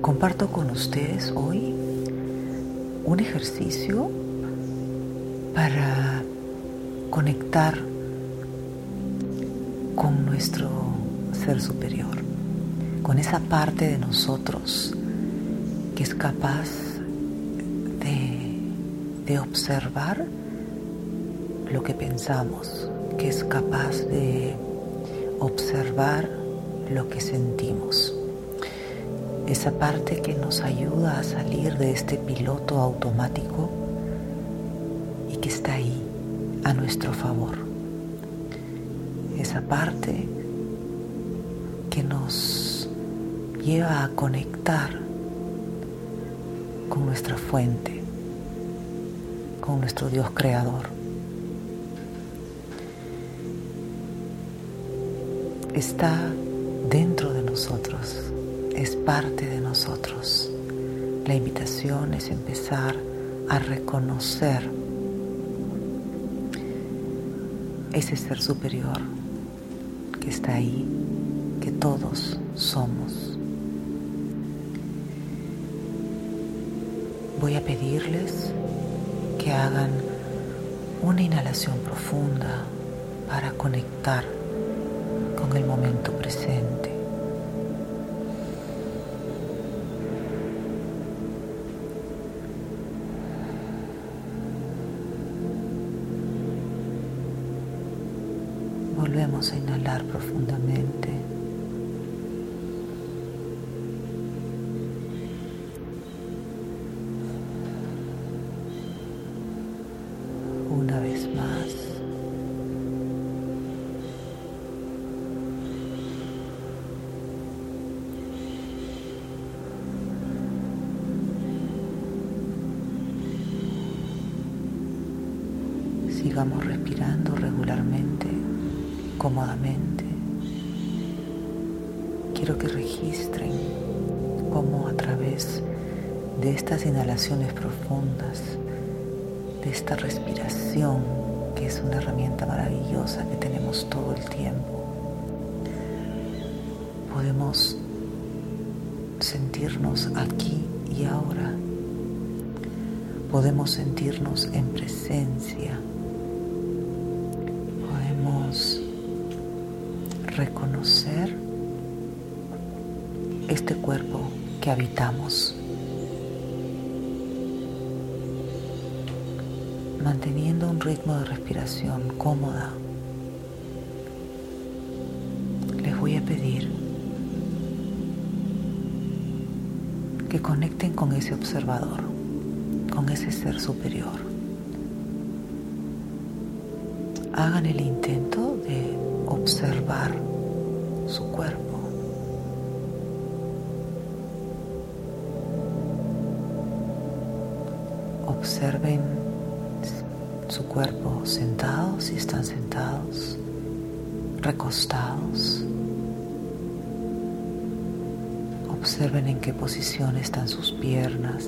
comparto con ustedes hoy un ejercicio para conectar con nuestro ser superior, con esa parte de nosotros que es capaz de, de observar lo que pensamos, que es capaz de observar lo que sentimos. Esa parte que nos ayuda a salir de este piloto automático y que está ahí a nuestro favor. Esa parte que nos lleva a conectar con nuestra fuente, con nuestro Dios creador. está dentro de nosotros, es parte de nosotros. La invitación es empezar a reconocer ese ser superior que está ahí, que todos somos. Voy a pedirles que hagan una inhalación profunda para conectar con el momento presente. Volvemos a inhalar profundamente. Una vez más. sigamos respirando regularmente, cómodamente. Quiero que registren cómo a través de estas inhalaciones profundas, de esta respiración, que es una herramienta maravillosa que tenemos todo el tiempo, podemos sentirnos aquí y ahora. Podemos sentirnos en presencia reconocer este cuerpo que habitamos, manteniendo un ritmo de respiración cómoda. Les voy a pedir que conecten con ese observador, con ese ser superior. Hagan el intento de observar su cuerpo. Observen su cuerpo sentados si están sentados, recostados. Observen en qué posición están sus piernas,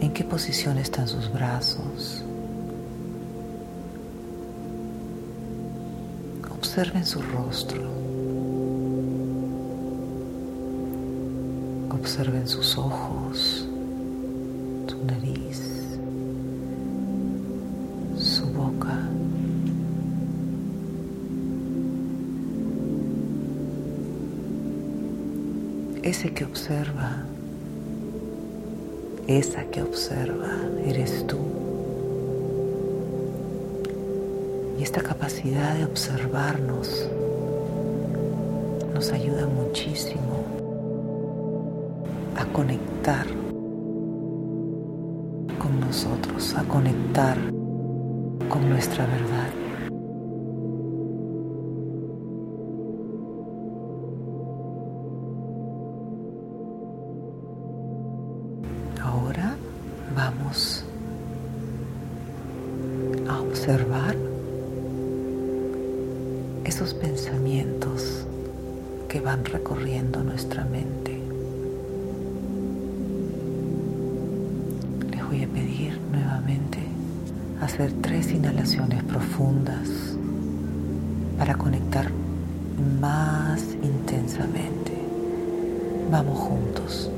en qué posición están sus brazos. Observen su rostro. Observen sus ojos, su nariz, su boca. Ese que observa, esa que observa, eres tú. Y esta capacidad de observarnos nos ayuda muchísimo a conectar con nosotros, a conectar con nuestra verdad. Ahora vamos a observar esos pensamientos que van recorriendo nuestra mente. Les voy a pedir nuevamente hacer tres inhalaciones profundas para conectar más intensamente. Vamos juntos.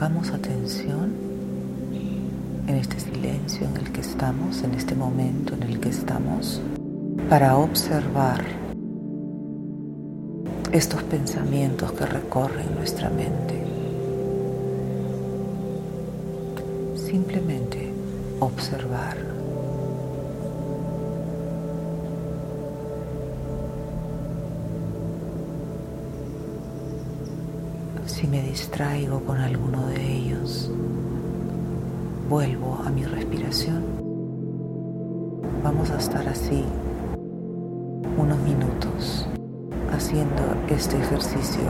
Pongamos atención en este silencio en el que estamos, en este momento en el que estamos, para observar estos pensamientos que recorren nuestra mente. Simplemente observar. Si me distraigo con alguno de ellos, vuelvo a mi respiración. Vamos a estar así unos minutos haciendo este ejercicio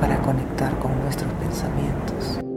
para conectar con nuestros pensamientos.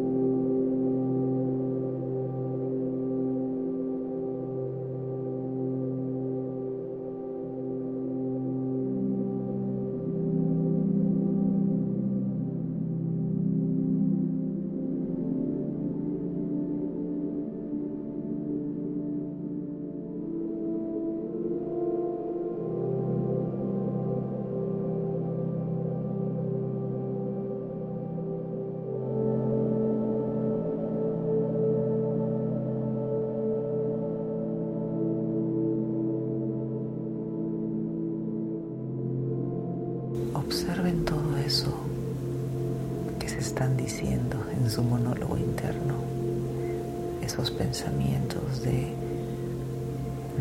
Esos pensamientos de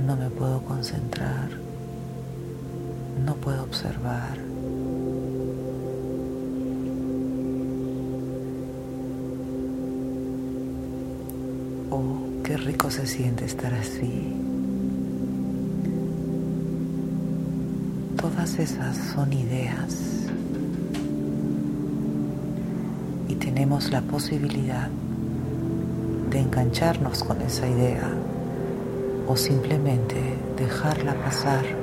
no me puedo concentrar, no puedo observar. Oh, qué rico se siente estar así. Todas esas son ideas y tenemos la posibilidad de engancharnos con esa idea o simplemente dejarla pasar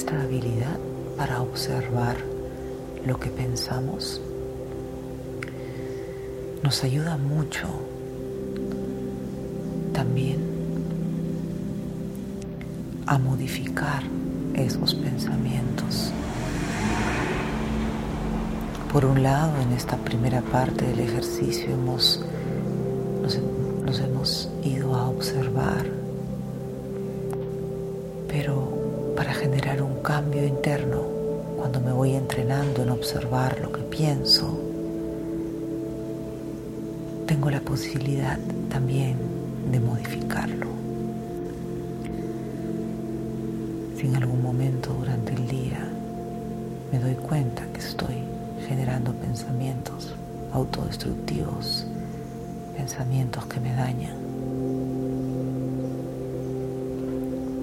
esta habilidad para observar lo que pensamos nos ayuda mucho también a modificar esos pensamientos. Por un lado, en esta primera parte del ejercicio hemos, nos, nos hemos ido a observar, pero para generar un cambio interno cuando me voy entrenando en observar lo que pienso. Tengo la posibilidad también de modificarlo. Si en algún momento durante el día me doy cuenta que estoy generando pensamientos autodestructivos, pensamientos que me dañan,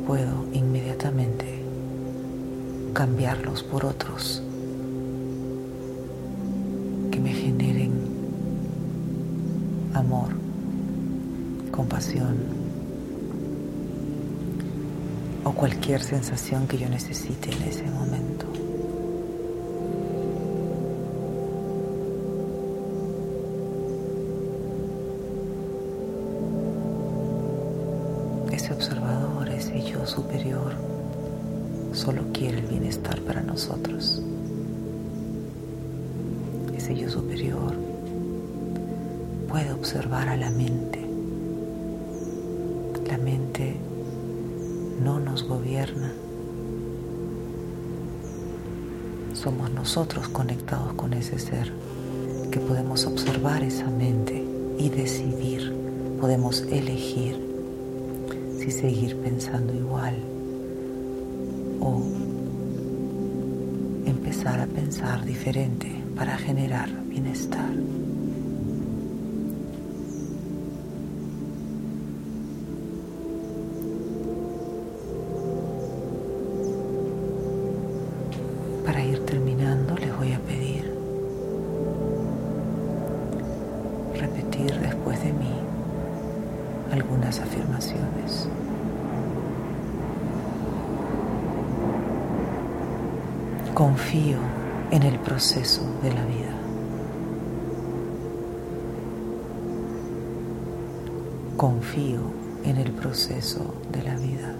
puedo inmediatamente cambiarlos por otros que me generen amor, compasión o cualquier sensación que yo necesite en ese momento. Ese observador, ese yo superior, solo quiere el bienestar para nosotros. Ese yo superior puede observar a la mente La mente no nos gobierna. Somos nosotros conectados con ese ser que podemos observar esa mente y decidir, podemos elegir si seguir pensando igual o empezar a pensar diferente para generar bienestar. Para ir terminando les voy a pedir repetir después de mí algunas afirmaciones. Confío en el proceso de la vida. Confío en el proceso de la vida.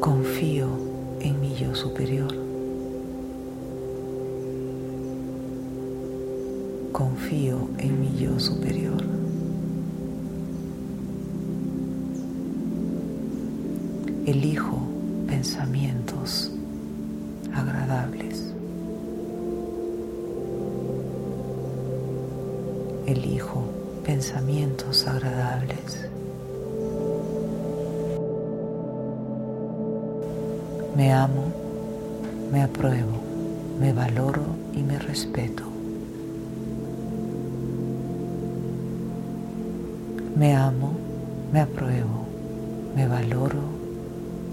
Confío en mi yo superior. Confío en mi yo superior. Elijo pensamientos agradables. Elijo pensamientos agradables. Me amo, me apruebo, me valoro y me respeto. Me amo, me apruebo, me valoro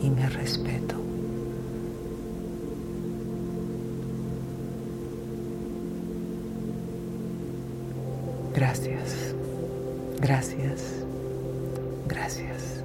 y me respeto. Gracias, gracias, gracias.